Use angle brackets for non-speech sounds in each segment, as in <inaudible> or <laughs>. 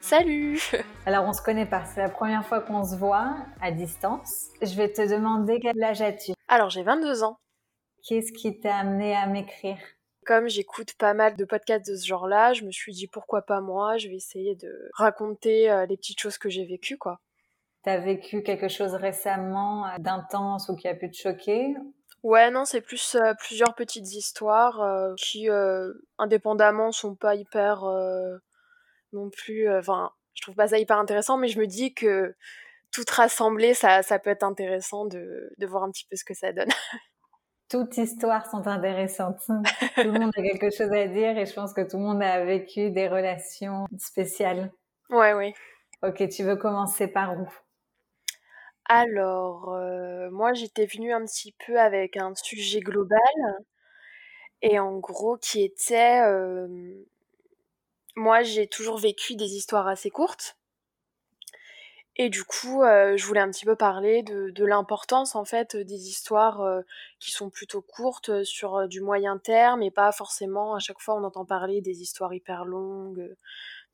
Salut <laughs> Alors on se connaît pas, c'est la première fois qu'on se voit à distance. Je vais te demander quel âge as-tu Alors j'ai 22 ans. Qu'est-ce qui t'a amené à m'écrire? Comme j'écoute pas mal de podcasts de ce genre-là, je me suis dit pourquoi pas moi, je vais essayer de raconter euh, les petites choses que j'ai vécues quoi. T'as vécu quelque chose récemment euh, d'intense ou qui a pu te choquer? Ouais, non, c'est plus euh, plusieurs petites histoires qui, indépendamment, sont pas hyper non plus. Euh, enfin, je trouve pas ça hyper intéressant, mais je me dis que tout rassembler, ça, ça peut être intéressant de, de voir un petit peu ce que ça donne. <laughs> Toutes histoires sont intéressantes. tout le monde a quelque chose à dire et je pense que tout le monde a vécu des relations spéciales. Ouais, oui. Ok, tu veux commencer par où? Alors, euh, moi j'étais venue un petit peu avec un sujet global et en gros qui était euh, moi, j'ai toujours vécu des histoires assez courtes. Et du coup, euh, je voulais un petit peu parler de, l'importance en fait des histoires euh, qui sont plutôt courtes euh, sur du moyen terme et pas forcément à chaque fois on entend parler des histoires hyper longues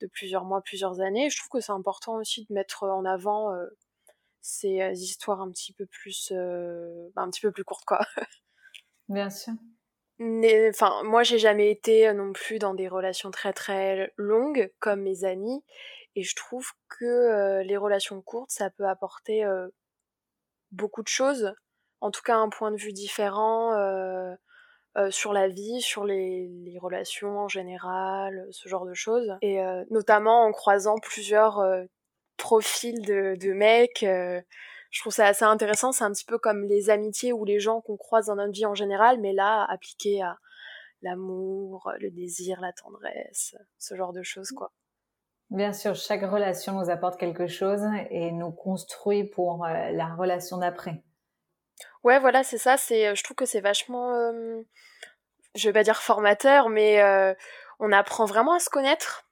de plusieurs mois, plusieurs années. Je trouve que c'est important aussi de mettre en avant ces histoires un petit peu plus, bah, un petit peu plus courtes quoi. <laughs> Bien sûr enfin, moi, j'ai jamais été non plus dans des relations très très longues comme mes amis, et je trouve que les relations courtes, ça peut apporter beaucoup de choses, en tout cas un point de vue différent sur la vie, sur les, relations en général, ce genre de choses, et notamment en croisant plusieurs profils de mecs je trouve ça assez intéressant. C'est un petit peu comme les amitiés ou les gens qu'on croise dans notre vie en général, mais là, appliqué à l'amour, le désir, la tendresse, ce genre de choses, quoi. Bien sûr, chaque relation nous apporte quelque chose et nous construit pour euh, la relation d'après. Ouais, voilà, c'est ça. C'est, euh, je trouve que c'est vachement, euh, je vais pas dire formateur, mais on apprend vraiment à se connaître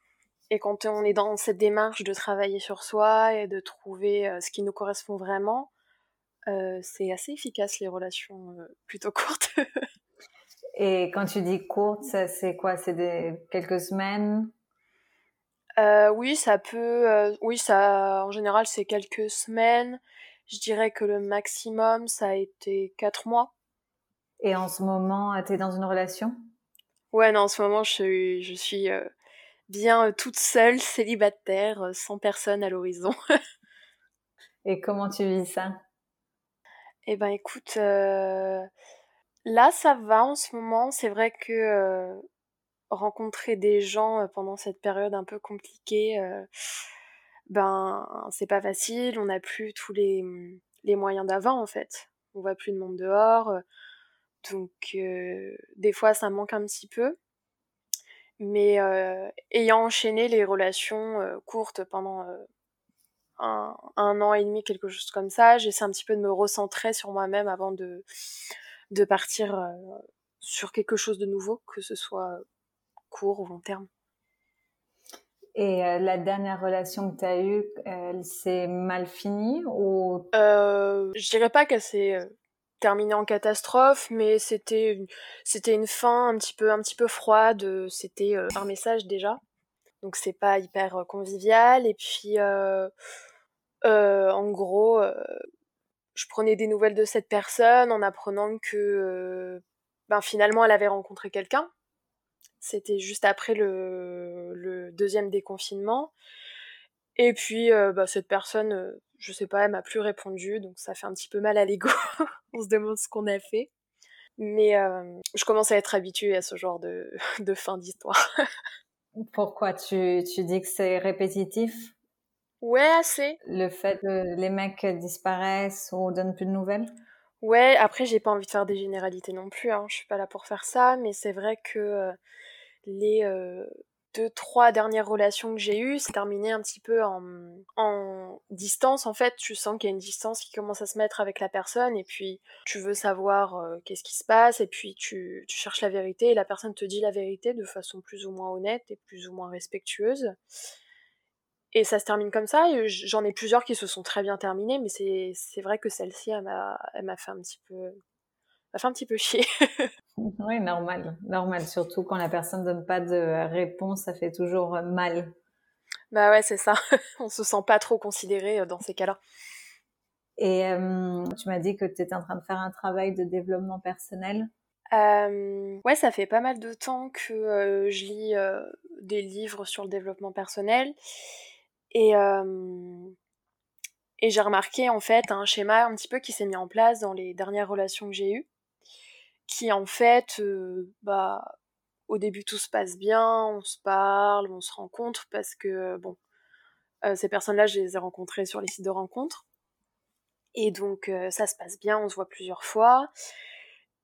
et quand on est dans cette démarche de travailler sur soi et de trouver euh, ce qui nous correspond vraiment, euh, c'est assez efficace les relations euh, plutôt <laughs> courtes. et quand tu dis courtes, c'est quoi? C'est des quelques semaines? Oui, ça peut. oui, ça. En général, c'est quelques semaines. Je dirais que le maximum, ça a été quatre mois. Et en ce moment, tu es dans une relation? Ouais, non, en ce moment, je, je suis bien euh, toute seule, célibataire, euh, sans personne à l'horizon. <laughs> Et comment tu vis ça? Eh ben écoute, euh, là ça va en ce moment. C'est vrai que rencontrer des gens pendant cette période un peu compliquée, ben c'est pas facile. On n'a plus tous les, les moyens d'avant en fait. On voit plus de monde dehors. Donc des fois ça manque un petit peu. Mais euh, ayant enchaîné les relations euh, courtes pendant euh, un, un, an et demi, quelque chose comme ça, j'essaie un petit peu de me recentrer sur moi-même avant de, de partir sur quelque chose de nouveau, que ce soit court ou long terme. Et la dernière relation que tu as eue, elle s'est mal finie ou? Je dirais pas qu'elle s'est terminé en catastrophe, mais c'était une fin un petit peu un petit peu froide. C'était euh, un message déjà, donc c'est pas hyper euh, convivial. Et puis euh, en gros, je prenais des nouvelles de cette personne en apprenant que ben finalement elle avait rencontré quelqu'un. C'était juste après le, deuxième déconfinement. Et puis, bah, cette personne, je sais pas, elle m'a plus répondu, donc ça fait un petit peu mal à l'ego. <laughs> On se demande ce qu'on a fait. Mais je commence à être habituée à ce genre de, <laughs> de fin d'histoire. <laughs> Pourquoi tu, tu dis que c'est répétitif? Ouais, assez. Le fait que les mecs disparaissent ou donnent plus de nouvelles? Ouais, après, j'ai pas envie de faire des généralités non plus, hein. je suis pas là pour faire ça, mais c'est vrai que les deux, trois dernières relations que j'ai eues, c'est terminé un petit peu en, en distance. En fait, tu sens qu'il y a une distance qui commence à se mettre avec la personne, et puis tu veux savoir euh, qu'est-ce qui se passe, et puis tu, cherches la vérité, et la personne te dit la vérité de façon plus ou moins honnête et plus ou moins respectueuse. Et ça se termine comme ça. J'en ai plusieurs qui se sont très bien terminées, mais c'est vrai que celle-ci, elle m'a fait un petit peu, m'a fait un petit peu chier. <laughs> oui, normal, normal. Surtout quand la personne donne pas de réponse, ça fait toujours mal. Bah ouais, c'est ça. <laughs> On se sent pas trop considéré euh, dans ces cas-là. Et euh, tu m'as dit que tu étais en train de faire un travail de développement personnel. Euh, ouais, ça fait pas mal de temps que euh, je lis des livres sur le développement personnel. Et, et j'ai remarqué en fait un schéma un petit peu qui s'est mis en place dans les dernières relations que j'ai eues, qui en fait, bah, au début tout se passe bien, on se parle, on se rencontre parce que bon, ces personnes-là, je les ai rencontrées sur les sites de rencontres. Et donc ça se passe bien, on se voit plusieurs fois.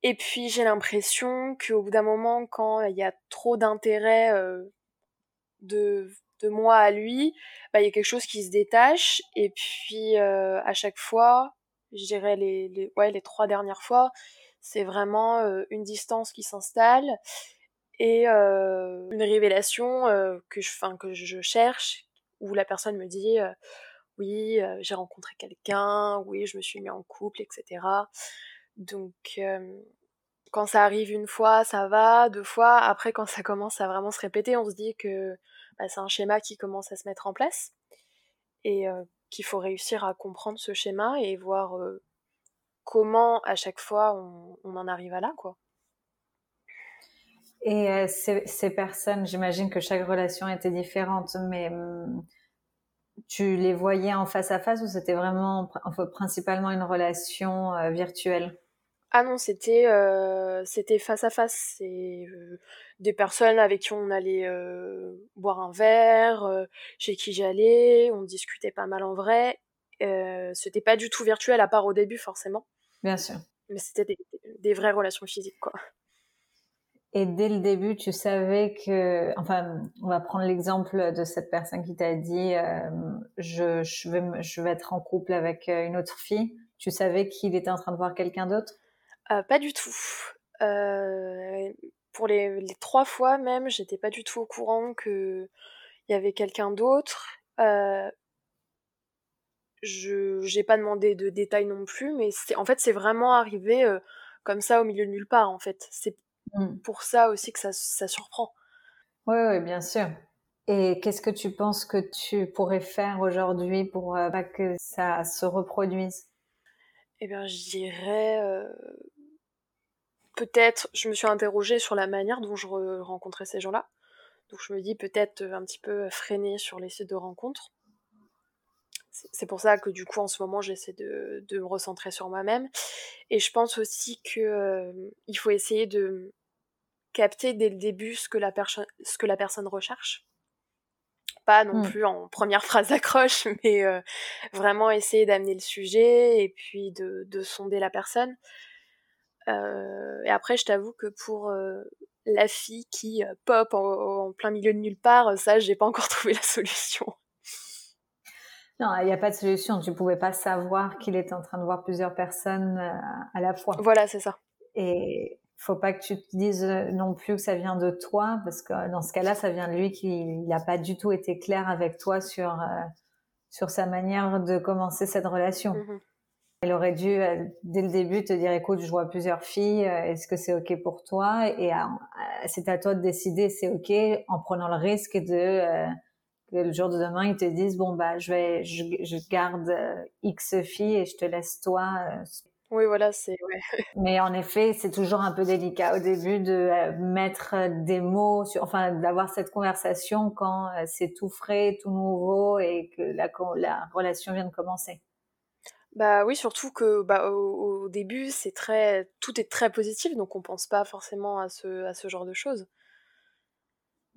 Et puis j'ai l'impression qu'au bout d'un moment, quand il y a trop d'intérêt de moi à lui, bah, il y a quelque chose qui se détache. Et puis, euh, à chaque fois, je dirais les, les, ouais, les trois dernières fois, c'est vraiment une distance qui s'installe et une révélation que, je, fin, que je cherche, où la personne me dit oui, j'ai rencontré quelqu'un, oui, je me suis mis en couple, etc. Donc, quand ça arrive une fois, ça va, deux fois. Après, quand ça commence à vraiment se répéter, on se dit que bah, c'est un schéma qui commence à se mettre en place et qu'il faut réussir à comprendre ce schéma et voir comment à chaque fois on, en arrive à là, quoi. Et euh, ces, personnes, j'imagine que chaque relation était différente, mais hum, tu les voyais en face à face ou c'était vraiment principalement une relation virtuelle? Ah non, c'était euh, c'était face à face. C'est euh, des personnes avec qui on allait euh, boire un verre, chez qui j'allais, on discutait pas mal en vrai. c'était pas du tout virtuel à part au début forcément. Bien sûr. Mais c'était des, des, vraies relations physiques quoi. Et dès le début, tu savais que, enfin, on va prendre l'exemple de cette personne qui t'a dit, je, je, vais, je vais être en couple avec une autre fille. Tu savais qu'il était en train de voir quelqu'un d'autre? Euh, pas du tout. Euh, pour les, trois fois même, j'étais pas du tout au courant qu'il y avait quelqu'un d'autre. Euh, je j'ai pas demandé de détails non plus, mais en fait c'est vraiment arrivé comme ça au milieu de nulle part en fait. C'est mmh. pour ça aussi que ça, ça surprend. Oui, oui, bien sûr. Et qu'est-ce que tu penses que tu pourrais faire aujourd'hui pour pas que ça se reproduise? Eh bien, je dirais peut-être, je me suis interrogée sur la manière dont je rencontrais ces gens-là. Donc je me dis peut-être un petit peu freiner sur les sites de rencontres. C'est pour ça que du coup en ce moment j'essaie de, me recentrer sur moi-même. Et je pense aussi qu'il euh, faut essayer de capter dès le début ce que la, ce que la personne recherche. Pas non mmh. plus en première <laughs> phrase d'accroche, mais euh, vraiment essayer d'amener le sujet et puis de, de sonder la personne. Euh, et après, je t'avoue que pour euh, la fille qui pop en, plein milieu de nulle part, ça, j'ai pas encore <laughs> trouvé la solution. Non, il n'y a pas de solution. Tu pouvais pas savoir qu'il était en train de voir plusieurs personnes à la fois. Voilà, c'est ça. Et faut pas que tu te dises non plus que ça vient de toi, parce que dans ce cas-là, ça vient de lui qui n'a pas du tout été clair avec toi sur sur sa manière de commencer cette relation. Mmh elle aurait dû, euh, dès le début, te dire, écoute, je vois plusieurs filles, euh, est-ce que c'est OK pour toi? Et euh, c'est à toi de décider, c'est OK, en prenant le risque de que le jour de demain, ils te disent, bon, bah, je vais, je, je garde X filles et je te laisse toi. Oui, voilà, c'est. Ouais. <laughs> Mais en effet, c'est toujours un peu délicat au début de mettre des mots, sur, enfin, d'avoir cette conversation quand c'est tout frais, tout nouveau et que la, la relation vient de commencer. Bah oui, surtout que bah, au, début, c'est très, tout est très positif, donc on pense pas forcément à ce, à ce genre de choses.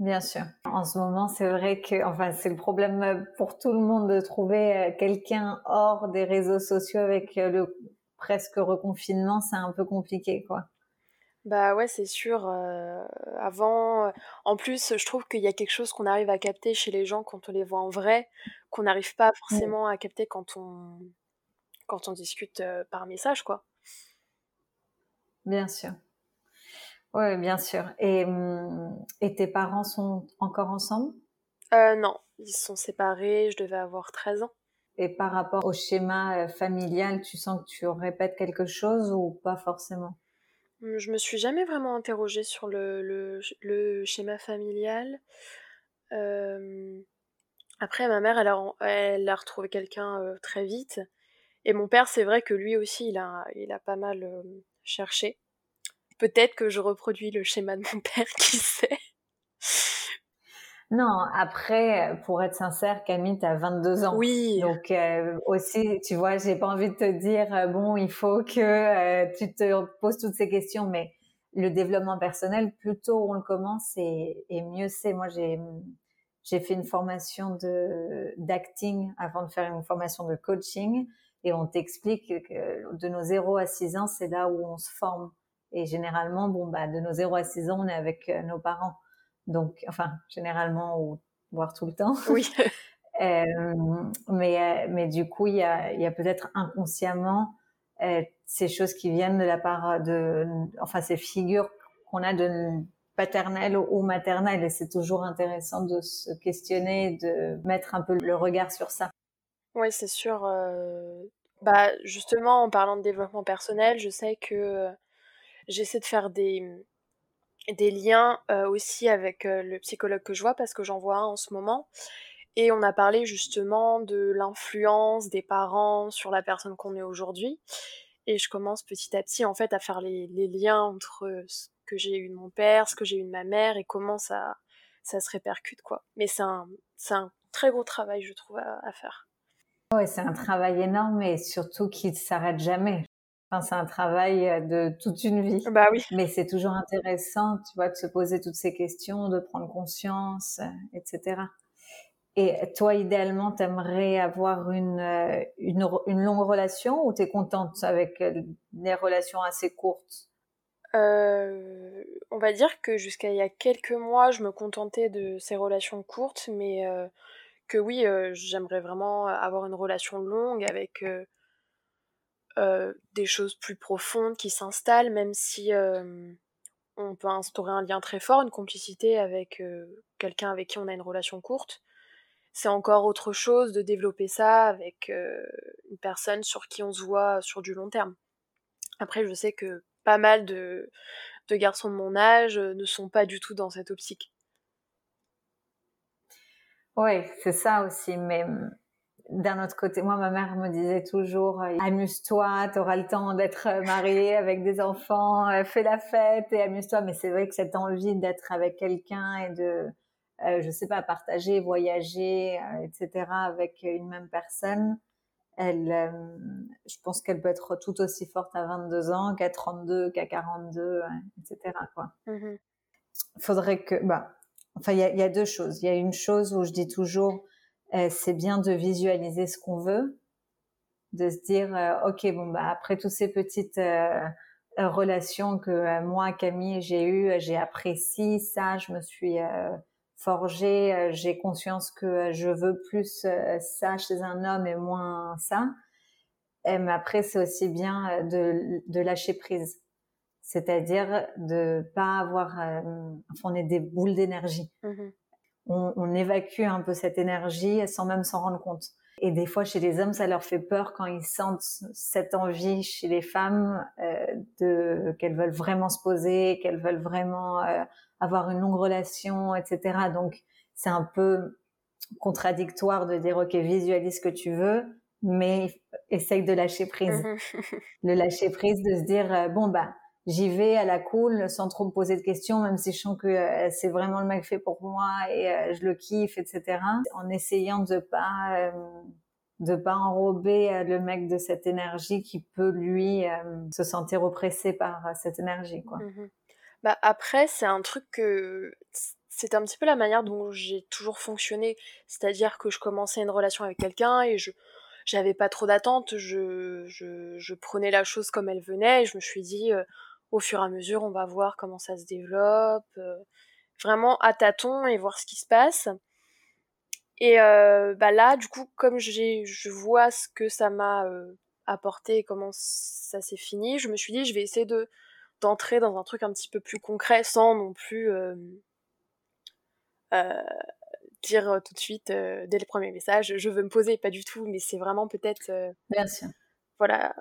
Bien sûr. En ce moment, c'est vrai que, enfin, c'est le problème pour tout le monde de trouver euh, quelqu'un hors des réseaux sociaux avec euh, le presque reconfinement, c'est un peu compliqué, quoi. Bah ouais, c'est sûr. avant, en plus, je trouve qu'il y a quelque chose qu'on arrive à capter chez les gens quand on les voit en vrai, qu'on n'arrive pas forcément à capter quand on, quand on discute par message, quoi. Bien sûr. Oui, bien sûr. Et, hum, et tes parents sont encore ensemble? Non, ils sont séparés, je devais avoir 13 ans. Et par rapport au schéma familial, tu sens que tu répètes quelque chose ou pas forcément? Mmh, je me suis jamais vraiment interrogée sur le, le, schéma familial. après, ma mère, elle a, elle a retrouvé quelqu'un très vite. Et mon père, c'est vrai que lui aussi, il a, il a pas mal cherché. Peut-être que je reproduis le schéma de mon <laughs> père, qui sait. Non, après, pour être sincère, Camille, tu as 22 ans. Oui. Donc euh, aussi, tu vois, j'ai pas envie de te dire, euh, bon, il faut que euh, tu te poses toutes ces questions, mais le développement personnel, plus tôt on le commence et, et mieux c'est. Moi, j'ai j'ai fait une formation de d'acting avant de faire une formation de coaching et on t'explique que de nos 0 à 6 ans, c'est là où on se forme. Et généralement, bon, bah, de nos 0 à 6 ans, on est avec nos parents. Donc, enfin, généralement, ou voire tout le temps. Oui. <laughs> euh, mais, euh, mais du coup, il y a, y a peut-être inconsciemment euh, ces choses qui viennent de la part de, enfin, ces figures qu'on a de paternelle ou maternelle. Et c'est toujours intéressant de se questionner, de mettre un peu le regard sur ça. Oui, c'est sûr. Euh... Bah, justement, en parlant de développement personnel, je sais que euh, j'essaie de faire des, des liens euh, aussi avec euh, le psychologue que je vois parce que j'en vois un en ce moment. Et on a parlé justement de l'influence des parents sur la personne qu'on est aujourd'hui. Et je commence petit à petit en fait à faire les, liens entre ce que j'ai eu de mon père, ce que j'ai eu de ma mère et comment ça, ça se répercute quoi. Mais c'est un, un très gros travail je trouve à, à faire. Ouais, c'est un travail énorme et surtout qui ne s'arrête jamais c'est un travail euh, de toute une vie. Bah oui. Mais c'est toujours intéressant, tu vois, de se poser toutes ces questions, de prendre conscience, euh, etc. Et toi, idéalement, t'aimerais avoir une, euh, une, une, longue relation ou t'es contente avec des relations assez courtes? Euh, On va dire que jusqu'à il y a quelques mois, je me contentais de ces relations courtes, mais euh, que oui, euh, j'aimerais vraiment avoir une relation longue avec euh, des choses plus profondes qui s'installent, même si euh, on peut instaurer un lien très fort, une complicité avec euh, quelqu'un avec qui on a une relation courte. C'est encore autre chose de développer ça avec une personne sur qui on se voit sur du long terme. Après, je sais que pas mal de, garçons de mon âge ne sont pas du tout dans cette optique. Oui, c'est ça aussi, mais d'un autre côté, moi, ma mère me disait toujours euh, amuse-toi, tu auras le temps d'être euh, mariée avec des enfants, euh, fais la fête et amuse-toi. Mais c'est vrai que cette envie d'être avec quelqu'un et de, je sais pas, partager, voyager, etc. avec une même personne, elle, je pense qu'elle peut être tout aussi forte à 22 ans qu'à 32, qu'à 42, etc. Quoi. Mmh Faudrait que, bah, enfin, il y a, y a deux choses. Il y a une chose où je dis toujours euh, c'est bien de visualiser ce qu'on veut, de se dire euh, ok bon bah après toutes ces petites euh, relations que moi Camille j'ai eues, j'ai apprécié ça, je me suis forgée, j'ai conscience que je veux plus ça chez un homme et moins ça. mais après c'est aussi bien de, de lâcher prise c'est-à-dire de pas avoir, enfin, on est des boules d'énergie. Mmh on, on, évacue un peu cette énergie sans même s'en rendre compte. Et des fois, chez les hommes, ça leur fait peur quand ils sentent cette envie chez les femmes euh, de qu'elles veulent vraiment se poser, qu'elles veulent vraiment euh, avoir une longue relation, etc. Donc, c'est un peu contradictoire de dire ok, visualise ce que tu veux, mais essaye de lâcher prise. <laughs> Le lâcher prise, de se dire euh, bon bah j'y vais à la cool sans trop me poser de questions, même si je sens que euh, c'est vraiment le mec fait pour moi et euh, je le kiffe, etc. En essayant de pas euh, de pas enrober le mec de cette énergie qui peut lui se sentir oppressé par cette énergie, quoi. Mmh bah après, c'est un truc que c'est un petit peu la manière dont j'ai toujours fonctionné, c'est-à-dire que je commençais une relation avec quelqu'un et je j'avais pas trop d'attentes, je, je, je, prenais la chose comme elle venait et je me suis dit au fur et à mesure, on va voir comment ça se développe, vraiment à tâtons et voir ce qui se passe. Et bah là, du coup, comme je vois ce que ça m'a apporté et comment ça s'est fini, je me suis dit, je vais essayer de d'entrer dans un truc un petit peu plus concret sans non plus dire tout de suite dès le premier message je veux me poser pas du tout mais c'est vraiment peut-être bien sûr voilà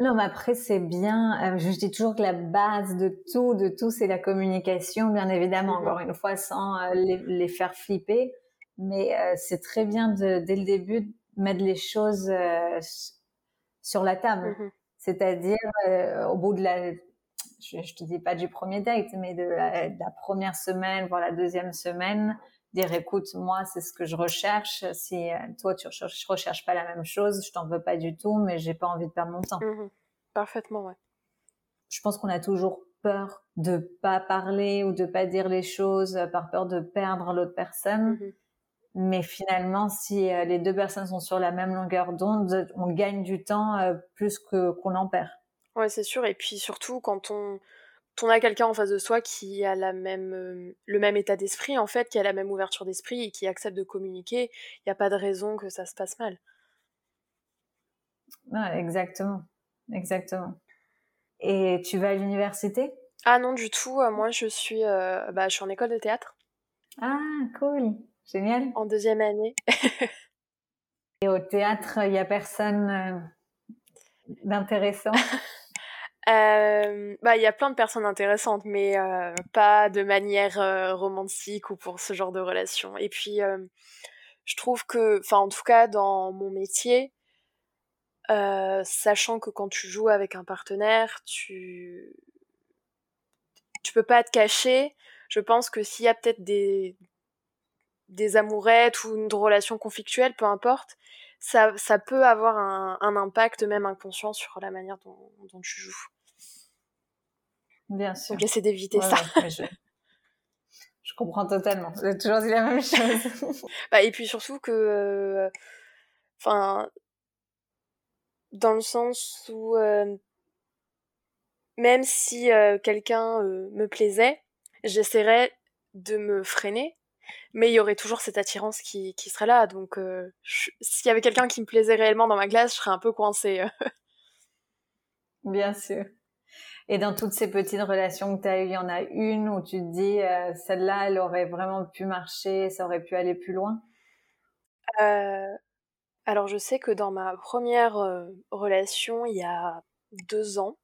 non, mais après c'est bien. Je dis toujours que la base de tout de tout c'est la communication bien évidemment encore une fois sans les, faire flipper. Mais c'est très bien de dès le début mettre les choses sur la table. Mmh c'est-à-dire au bout de la je, je te dis pas du premier date mais de la, de la première semaine voire la deuxième semaine dire écoute moi c'est ce que je recherche. Si euh, toi tu recherches, recherches pas la même chose je t'en veux pas du tout mais j'ai pas envie de perdre mon temps. Mmh parfaitement ouais. Je pense qu'on a toujours peur de pas parler ou de pas dire les choses euh, par peur de perdre l'autre personne. Mmh mais finalement si euh, les deux personnes sont sur la même longueur d'onde on gagne du temps plus que qu'on en perd. Ouais c'est sûr. Et puis surtout quand on on a quelqu'un en face de soi qui a la même, euh, le même état d'esprit, en fait, qui a la même ouverture d'esprit et qui accepte de communiquer, il n'y a pas de raison que ça se passe mal. exactement. Exactement. Et tu vas à l'université? Ah non, du tout. Euh, moi, je suis, euh, bah, je suis en école de théâtre. Ah, cool. Génial. En deuxième année. <laughs> et au théâtre, il n'y a personne d'intéressant? <laughs> euh, bah, il y a plein de personnes intéressantes, mais euh, pas de manière euh, romantique ou pour ce genre de relation. Et puis, je trouve que, enfin, en tout cas, dans mon métier, sachant que quand tu joues avec un partenaire, tu tu peux pas te cacher. Je pense que s'il y a peut-être des des amourettes ou une relation conflictuelle, peu importe, ça, ça peut avoir un, un, impact même inconscient sur la manière dont, dont tu joues. Bien sûr. Donc essaie d'éviter ça. je... comprends totalement. J'ai toujours dit la même chose. <laughs> bah, et puis surtout que, euh, enfin, dans le sens où euh, même si euh, quelqu'un me plaisait, j'essaierais de me freiner, mais il y aurait toujours cette attirance qui, qui serait là. Donc, s'il y avait quelqu'un qui me plaisait réellement dans ma classe, je serais un peu coincée. Bien sûr. Et dans toutes ces petites relations que tu as eues, il y en a une où tu te dis, euh, celle-là, elle aurait vraiment pu marcher, ça aurait pu aller plus loin? Euh, Alors, je sais que dans ma première euh, relation, il y a deux ans,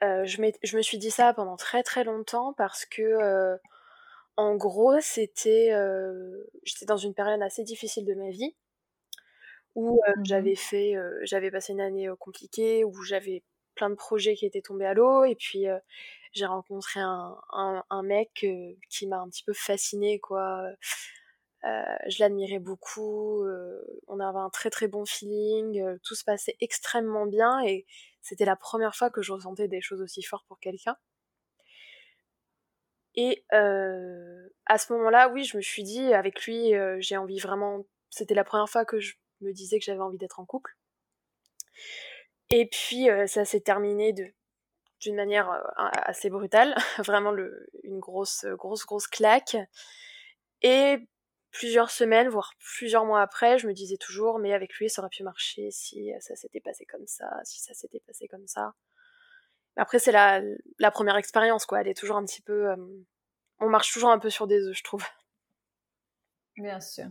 je, je, me suis dit ça pendant très très longtemps parce que, en gros, c'était, j'étais dans une période assez difficile de ma vie où mmh j'avais fait, j'avais passé une année compliquée, où j'avais plein de projets qui étaient tombés à l'eau et puis euh, j'ai rencontré un, un, mec euh, qui m'a un petit peu fasciné quoi. Euh, je l'admirais beaucoup on avait un très très bon feeling tout se passait extrêmement bien et c'était la première fois que je ressentais des choses aussi fortes pour quelqu'un et à ce moment-là oui je me suis dit avec lui j'ai envie vraiment c'était la première fois que je me disais que j'avais envie d'être en couple et puis euh, ça s'est terminé d'une manière euh, assez brutale, <laughs> vraiment une grosse grosse grosse claque. Et plusieurs semaines, voire plusieurs mois après, je me disais toujours, mais avec lui, ça aurait pu marcher si ça s'était passé comme ça, si ça s'était passé comme ça. Après, c'est la, la première expérience, quoi. Elle est toujours un petit peu. Euh, on marche toujours un peu sur des œufs, je trouve. Bien sûr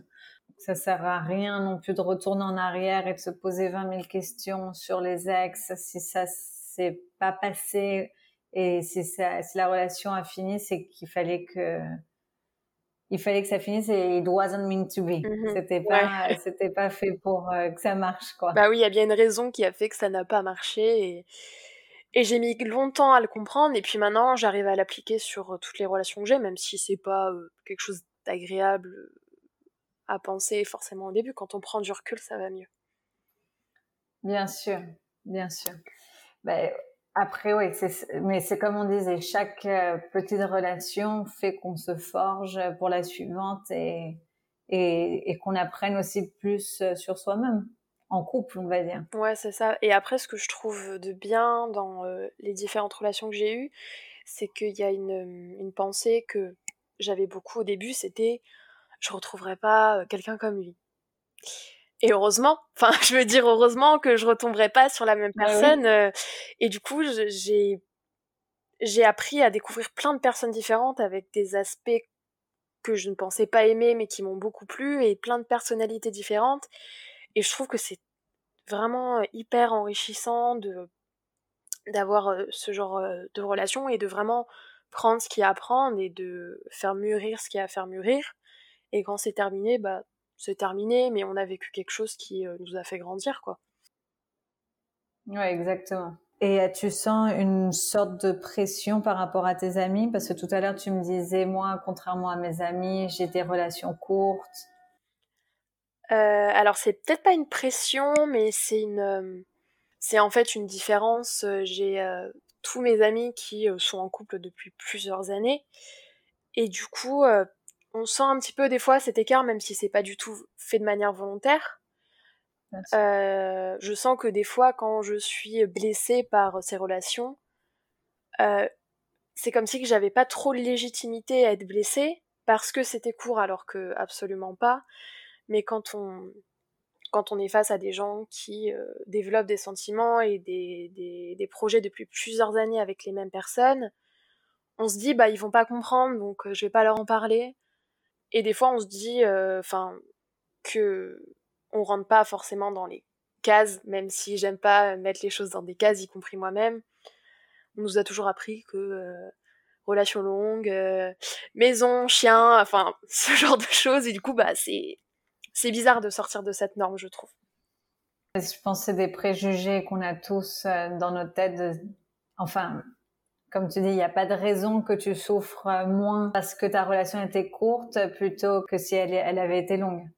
ça sert à rien non plus de retourner en arrière et de se poser 20 000 questions sur les ex si ça s'est pas passé et si, ça, si la relation a fini c'est qu'il fallait que il fallait que ça finisse et it wasn't meant to be. Mm-hmm. C'était pas, <laughs> c'était pas fait pour euh, que ça marche, quoi. Bah oui, il y a bien une raison qui a fait que ça n'a pas marché et, et j'ai mis longtemps à le comprendre et puis maintenant j'arrive à l'appliquer sur toutes les relations que j'ai, même si c'est pas euh, quelque chose d'agréable à penser forcément au début. Quand on prend du recul, ça va mieux. Bien sûr, bien sûr. Ben, après, oui, mais c'est comme on disait, chaque euh, petite relation fait qu'on se forge pour la suivante et, et, qu'on apprenne aussi plus euh, sur soi-même en couple, on va dire. Ouais, c'est ça. Et après, ce que je trouve de bien dans les différentes relations que j'ai eues, c'est qu'il y a une, une pensée que j'avais beaucoup au début, c'était je retrouverai pas quelqu'un comme lui. Et heureusement, <laughs> enfin, je veux dire heureusement que je retomberai pas sur la même bah personne. et du coup, j'ai j'ai appris à découvrir plein de personnes différentes avec des aspects que je ne pensais pas aimer mais qui m'ont beaucoup plu et plein de personnalités différentes. Et je trouve que c'est vraiment hyper enrichissant de d'avoir ce genre de relation et de vraiment prendre ce qu'il y a à prendre et de faire mûrir ce qu'il y a à faire mûrir. Et quand c'est terminé, bah c'est terminé, mais on a vécu quelque chose qui nous a fait grandir, quoi. Ouais, exactement. Et tu sens une sorte de pression par rapport à tes amis? Parce que tout à l'heure, tu me disais, moi, contrairement à mes amis, j'ai des relations courtes. Euh, alors, c'est peut-être pas une pression, mais c'est une. Euh, c'est en fait une différence. Euh, j'ai tous mes amis qui sont en couple depuis plusieurs années. Et du coup, on sent un petit peu des fois cet écart, même si c'est pas du tout fait de manière volontaire. Euh, je sens que des fois, quand je suis blessée par ces relations, euh, c'est comme si que j'avais pas trop de légitimité à être blessée parce que c'était court, alors que absolument pas. Mais quand on quand on est face à des gens qui euh, développent des sentiments et des, des, projets depuis plusieurs années avec les mêmes personnes, on se dit bah ils vont pas comprendre donc je vais pas leur en parler. Et des fois on se dit enfin que on rentre pas forcément dans les cases, même si j'aime pas mettre les choses dans des cases, y compris moi-même. On nous a toujours appris que euh, relation longue, euh, maison, chien, enfin <laughs> ce genre de choses. Et du coup, bah c'est c'est bizarre de sortir de cette norme, je trouve. Je pense que c'est des préjugés qu'on a tous euh, dans notre tête. Enfin, comme tu dis, il n'y a pas de raison que tu souffres moins parce que ta relation était courte plutôt que si elle, elle avait été longue.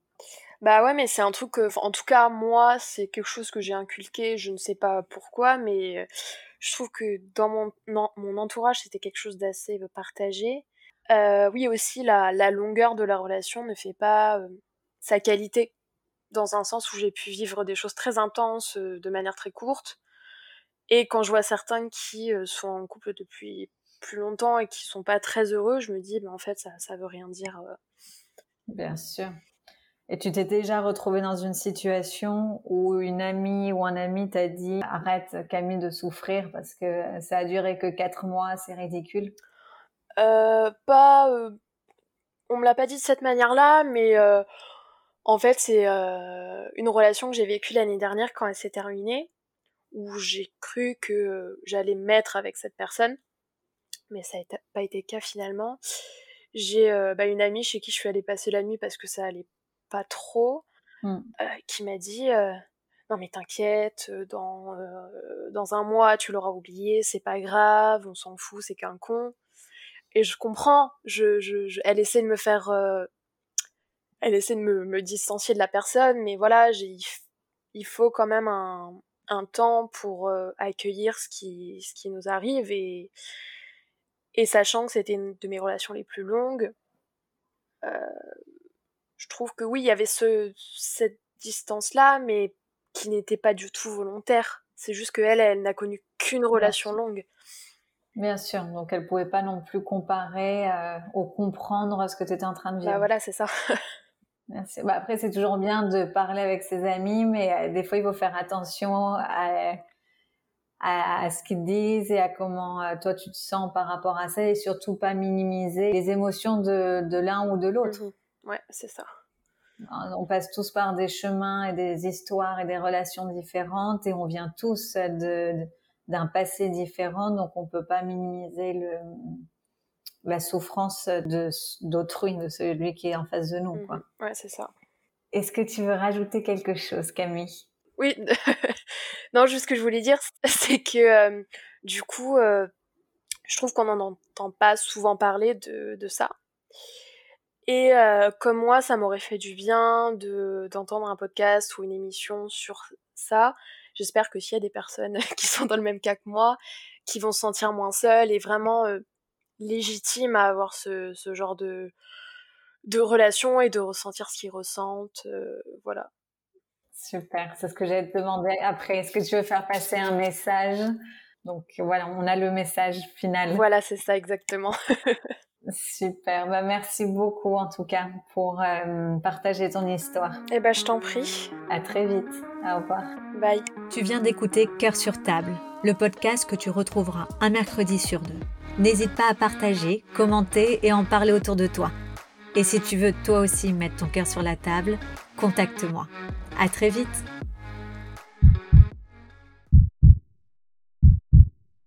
Bah ouais, mais c'est un truc que, en tout cas, moi, c'est quelque chose que j'ai inculqué, je ne sais pas pourquoi, mais euh, je trouve que dans mon, mon entourage, c'était quelque chose d'assez euh, partagé. Euh, oui, aussi, la, la, longueur de la relation ne fait pas sa qualité, dans un sens où j'ai pu vivre des choses très intenses de manière très courte. Et quand je vois certains qui sont en couple depuis plus longtemps et qui sont pas très heureux, je me dis, bah, en fait, ça, ça veut rien dire. Bien sûr. Et tu t'es déjà retrouvée dans une situation où une amie ou un ami t'a dit arrête Camille de souffrir parce que ça a duré que quatre mois, c'est ridicule? Euh, Pas, euh, on me l'a pas dit de cette manière-là, mais euh, en fait c'est euh, une relation que j'ai vécue l'année dernière quand elle s'est terminée, où j'ai cru que j'allais me mettre avec cette personne, mais ça n'a pas été le cas finalement. J'ai bah, une amie chez qui je suis allée passer la nuit parce que ça allait pas trop, mmh. euh, qui m'a dit euh, non mais t'inquiète, euh, dans, un mois tu l'auras oublié, c'est pas grave, on s'en fout, c'est qu'un con. Et je comprends, je, je, elle essaie de me faire, elle essaie de me, me, distancier de la personne, mais voilà, il faut quand même un, un temps pour accueillir ce qui, ce qui nous arrive et, et sachant que c'était une de mes relations les plus longues, je trouve que oui, il y avait ce, cette distance-là, mais qui n'était pas du tout volontaire. C'est juste qu'elle, elle, n'a connu qu'une relation longue. Bien sûr, donc elle pouvait pas non plus comparer euh, ou comprendre ce que tu étais en train de bah, vivre. Bah voilà, c'est ça. <laughs> Merci. Bah, après, c'est toujours bien de parler avec ses amis, mais euh, des fois, il faut faire attention à, à, ce qu'ils disent et à comment euh, toi tu te sens par rapport à ça et surtout pas minimiser les émotions de, de l'un ou de l'autre. Mhm. Ouais, c'est ça. On passe tous par des chemins et des histoires et des relations différentes et on vient tous de, d'un passé différent, donc on peut pas minimiser le, la souffrance de, d'autrui, de celui qui est en face de nous. Quoi. Mhm. Ouais, c'est ça. Est-ce que tu veux rajouter quelque chose, Camille? Oui, <laughs> non, juste ce que je voulais dire, <laughs> c'est que euh, du coup, euh, je trouve qu'on n'en entend pas souvent parler de, de ça. Et euh, comme moi, ça m'aurait fait du bien de d'entendre un podcast ou une émission sur ça. J'espère que s'il y a des personnes <laughs> qui sont dans le même cas que moi, qui vont se sentir moins seules et vraiment légitimes à avoir ce, ce genre de, de relation et de ressentir ce qu'ils ressentent, euh, voilà. Super, c'est ce que j'allais te demander après. Est-ce que tu veux faire passer un message? Donc voilà, on a le message final. Voilà, c'est ça exactement. <laughs> Super, bah, merci beaucoup en tout cas pour euh, partager ton histoire. Eh ben je t'en prie. À très vite. Au revoir. Bye. Tu viens d'écouter Cœur sur table, le podcast que tu retrouveras un mercredi sur deux. N'hésite pas à partager, commenter et en parler autour de toi. Et si tu veux toi aussi mettre ton cœur sur la table, contacte-moi. À très vite.